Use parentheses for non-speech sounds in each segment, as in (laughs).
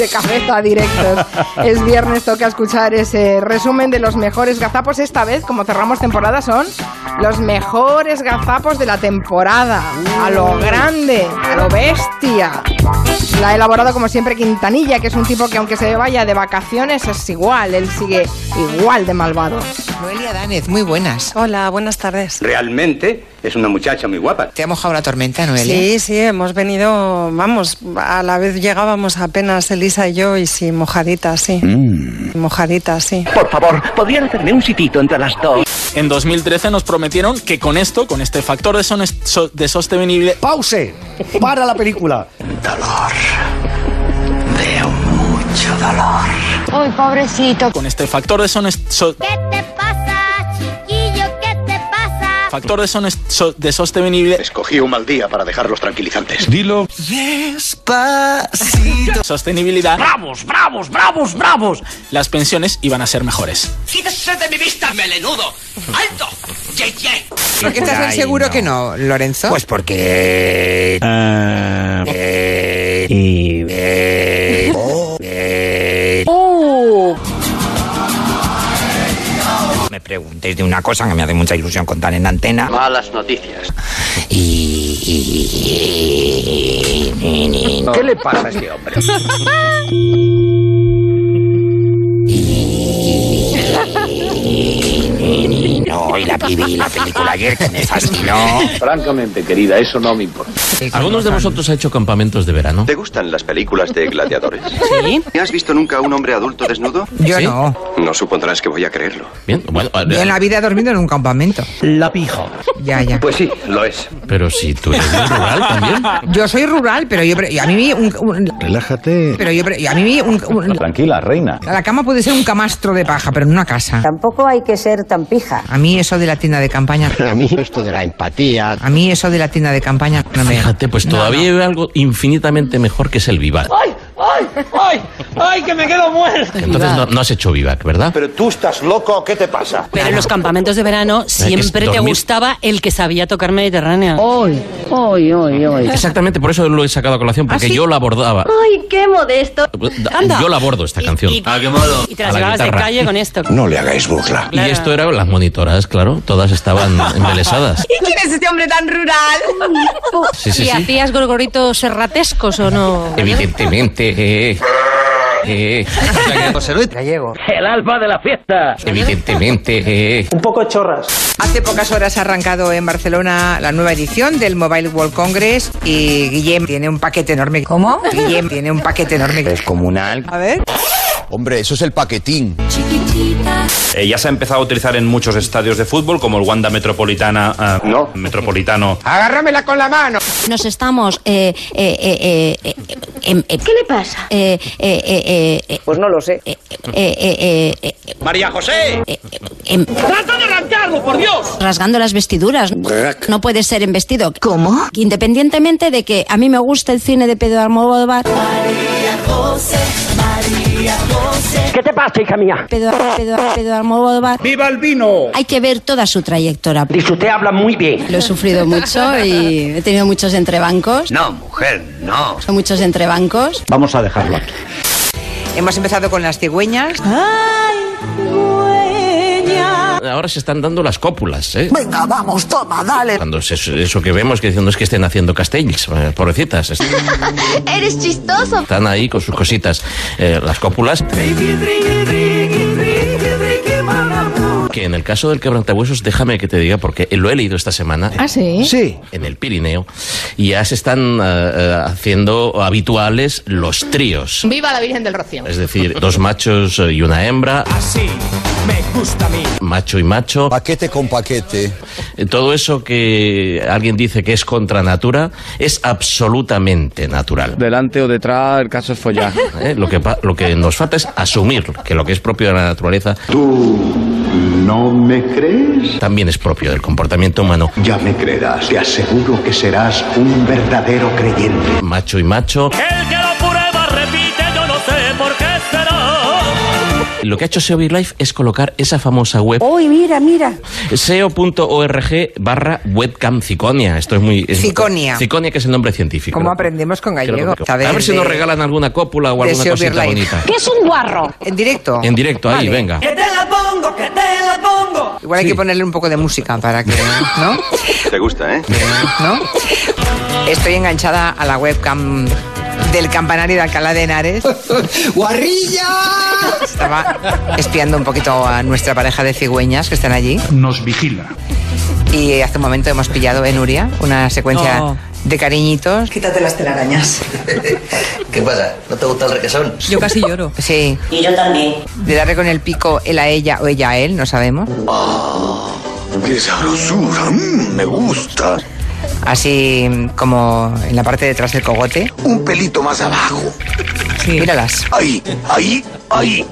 de cabeza directos. (laughs) Es viernes, toca escuchar ese resumen de los mejores gazapos. Esta vez, como cerramos temporada, son los mejores gazapos de la temporada. A lo grande, a lo bestia. La ha elaborado como siempre Quintanilla, que es un tipo que aunque se vaya de vacaciones es igual, él sigue igual de malvado. Noelia Danez, muy buenas. Hola, buenas tardes. Realmente es una muchacha muy guapa. ¿Te ha mojado la tormenta, Noelia? Sí, sí, hemos venido, vamos, a la vez llegábamos apenas Elisa y yo y sí, mojaditas, sí. Mojaditas, sí. Por favor, ¿podrían hacerme un sitito entre las dos? En 2013 nos prometieron que con esto, con este factor de, son- so- de sostenibilidad, ¡Pause! ¡Para la película! Ay, pobrecito. con este factor de son- so- ¿Qué factor de, son- so- de sostenibilidad, Escogí un mal día para dejar los tranquilizantes. Dilo. sostenibilidad, ¡Bravos, bravos, bravos, bravos! las pensiones iban a ser mejores. ¡Quítese de mi vista, melenudo! ¡Alto! ¡Ye, ye! ¿Por qué estás seguro que no, Lorenzo? Pues porque... eh, y- eh, Me preguntéis de una cosa que me hace mucha ilusión contar en antena. Malas noticias. Y... ¿Qué le pasa a este hombre? Y- la vi la película ayer que me fascinó. Francamente, querida, eso no me importa. ¿Algunos de vosotros ha hecho campamentos de verano? ¿Te gustan las películas de gladiadores? (laughs) Sí. ¿Has visto nunca a un hombre adulto desnudo? Yo ¿Sí? no. No supondrás que voy a creerlo. Bien, bueno, Yo en la vida he dormido en un campamento. La pija. Ya, ya. Pues sí, lo es. pero si tú eres rural también. Yo soy rural, pero yo pre- y a mí un, un- Relájate. pero yo pre- y a mí un, un- Tranquila, reina. la cama puede ser un camastro de paja, pero en una casa. Tampoco hay que ser tan pija. A mí eso de la tienda de campaña, (laughs) A mí esto de la empatía. a mí eso de la tienda de campaña no me Fíjate, pues No, todavía hay algo infinitamente mejor que es el vivac. ¡Ay, ay, ay! ¡Ay, que me quedo muerto! Entonces no, no has hecho vivac, ¿verdad? Pero tú estás loco, ¿qué te pasa? Pero en los campamentos de verano siempre te gustaba el que sabía tocar Mediterránea. Hoy, hoy, hoy, hoy. Exactamente, por eso lo he sacado a colación, porque ¿Ah, sí? yo la abordaba. Ay, qué modesto. Anda. Yo la abordo esta Y- canción. y- qué modo. Y te A las la llevabas de guitarra. calle con esto. No le hagáis burla. Y esto eran las monitoras, claro, todas estaban (laughs) embelesadas. ¿Quién es este hombre tan rural? Sí, sí, ¿Y sí. hacías gorgoritos serratescos o no? Evidentemente. Eh, eh, José Luis Gallego. ¡El alfa de la fiesta! evidentemente. eh. Un poco chorras. Hace pocas horas ha arrancado en Barcelona la nueva edición del Mobile World Congress y Guillem tiene un paquete enorme. ¿Cómo? Guillem tiene un paquete enorme. Es comunal. A ver. Hombre, eso es el paquetín. Eh, ya se ha empezado a utilizar en muchos estadios de fútbol, como el Wanda Metropolitana. ah, No. Metropolitano. Agárramela con la mano. Nos estamos... Eh, eh, eh, eh, eh, em- em- ¿Qué le pasa? eh, eh, eh, eh, Pues no lo sé. eh, eh, eh, eh, eh, ¡María José! eh, em- ¡Trata de arrancarlo, por Dios! rasgando las vestiduras. No puede ser en vestido. ¿Cómo? Independientemente de que a mí me gusta el cine de Pedro Almodóvar, ¿Qué te pasa, hija mía? Pedro, Pedro, Pedro Almodóvar, ¡Viva el vino! hay que ver toda su trayectoria. Dice usted habla muy bien. Lo he sufrido mucho y he tenido muchos entrebancos. No, mujer, no. Son muchos entrebancos. Vamos a dejarlo aquí. Hemos empezado con las cigüeñas. Ahora se están dando las cópulas, ¿eh? Venga, vamos, toma, dale. Cuando se- eso que vemos que dicen, no es que estén haciendo castells, eh, pobrecitas. est- (laughs) Eres chistoso. Están ahí con sus cositas. Eh, las cópulas. Que en el caso del quebrantahuesos, déjame que te diga, porque lo he leído esta semana. ¿Ah, sí? Sí. En el Pirineo. Y ya se están eh, haciendo habituales los tríos. Viva la Virgen del Rocío. Es decir, dos machos y una hembra. Así me gusta a mí. Macho y macho. Paquete con paquete. Eh, Todo eso que alguien dice que es contra natura es absolutamente natural. Delante o detrás, el caso es follar. (laughs) ¿eh? Lo, que, lo que nos falta es asumir que lo que es propio de la naturaleza ¿Tú no me crees? también es propio del comportamiento humano. Ya me creerás. Te aseguro que serás un verdadero creyente. Macho y macho. El Lo que ha hecho SEO Big Life es colocar esa famosa web Uy, mira, mira. seo.org barra webcam ciconia. Esto es muy... es- Ciconia. Ciconia, que es el nombre científico. ¿Cómo aprendemos con gallego? que- A ver si nos regalan alguna cópula o alguna cosita bonita. ¿Qué es un guarro? En directo. En directo, ahí, Vale. venga. te la pongo, que te la pongo. Igual hay Sí. que ponerle un poco de música para que, ¿no? Te gusta, ¿eh? ¿No? Estoy enganchada a la webcam del campanario de Alcalá de Henares. (laughs) ¡Guarrilla! Estaba espiando un poquito a nuestra pareja de cigüeñas que están allí. Nos vigila. Y hace un momento hemos pillado en Uria una secuencia Oh. de cariñitos. Quítate las telarañas. (laughs) ¿Qué pasa? ¿No te gusta el requesón? Yo casi lloro. Sí. Y yo también. De darle con el pico él a ella o ella a él, no sabemos. ¡Qué sabrosura! mm, me gusta. Así como en la parte de detrás del cogote. Un pelito más abajo. Míralas. Ahí, ahí, ahí.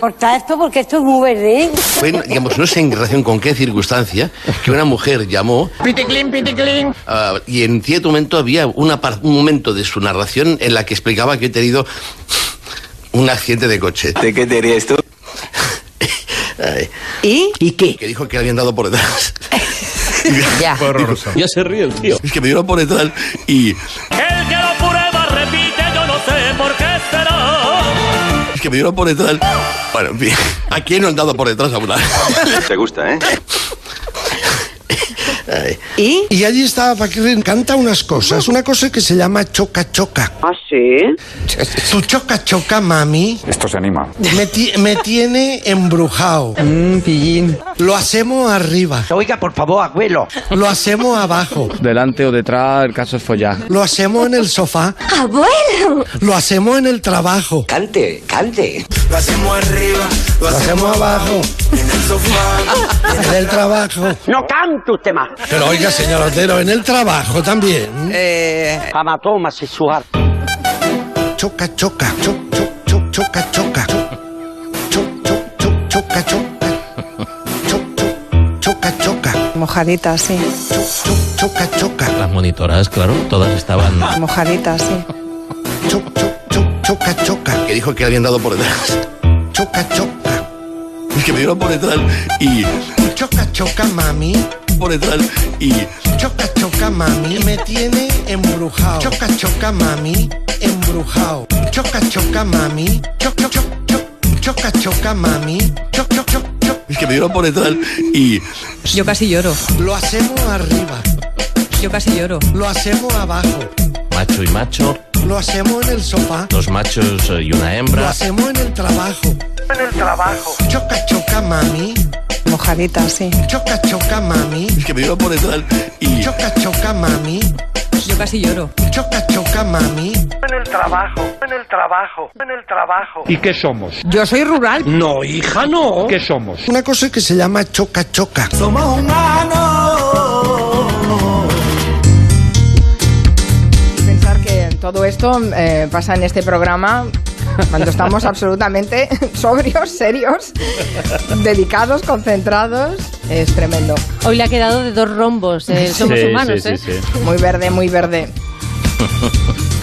Corta esto porque esto es muy verde. Bueno, digamos, no sé en relación con qué circunstancia, que una mujer llamó Piticlin, piticlin. ah, y en cierto momento había una par- un momento de su narración en la que explicaba que he tenido un accidente de coche. ¿De qué te ríes tú? (laughs) Ay, ¿Y? ¿Y qué? Que dijo que le habían dado por detrás. (laughs) (laughs) Ya. Fue horroroso. Ya se ríe el tío. Es que me dieron por detrás y... El que lo prueba repite, yo no sé por qué será. Es que me dieron por detrás. Bueno, en fin, ¿a quién no han dado por detrás alguna vez? Te gusta, ¿eh? (laughs) ¿Y? Y allí estaba Paquirrin, canta unas cosas, una cosa que se llama choca choca. ¿Ah, sí? Tu choca choca, mami, Esto se anima. me, ti- me tiene embrujado. Lo hacemos arriba, Oiga, por favor, abuelo. lo hacemos abajo, Delante o detrás, el caso es follar. lo hacemos en el sofá, ¡Abuelo! lo hacemos en el trabajo, Cante, cante. Lo hacemos arriba, lo hacemos abajo, en el sofá. en el trabajo. No cante usted más. Pero oiga, señor Otero, en el trabajo también. Eh, Amatoma sexual. Choca choca, cho, cho, cho, choca choca, cho, cho, cho, choca choca, cho, cho, choca choca, Mojadita, sí. cho, choca choca. Las monitoras, claro, todas estaban... Mojadita, sí. Cho, cho, cho, choca, choca. Que dijo que le habían dado por detrás. Choca, choca. Es que me dieron por detrás y... Choca, choca, mami. Por detrás y... Choca, choca, mami. Me tiene embrujado. Choca, choca, mami. Embrujado. Choca, choca, mami. Choc, choc, choc, choc. Choca, choca, mami. Choc, choc, choc, choc. Es que me dieron por detrás y... Yo casi lloro. Lo hacemos arriba. Yo casi lloro. Lo hacemos abajo. Macho y macho, Lo hacemos en el sofá. dos machos y una Lo hembra. hacemos en el trabajo. En el trabajo. Choca, choca, mami. Mojadita, sí. Choca, choca, mami. Es que me dieron por detrás y... Choca, choca, mami. Yo casi lloro. Choca, choca, mami. En el trabajo, en el trabajo, en el trabajo. ¿Y qué somos? yo soy rural. No, hija, no. ¿Qué somos? Una cosa que se llama choca, choca. Somos humanos. Todo esto eh, pasa en este programa cuando estamos absolutamente (laughs) sobrios, serios, dedicados, concentrados, es tremendo. Hoy le ha quedado de dos rombos. eh, (laughs) somos Sí, humanos, sí, ¿eh? sí, sí. Muy verde, muy verde. (laughs)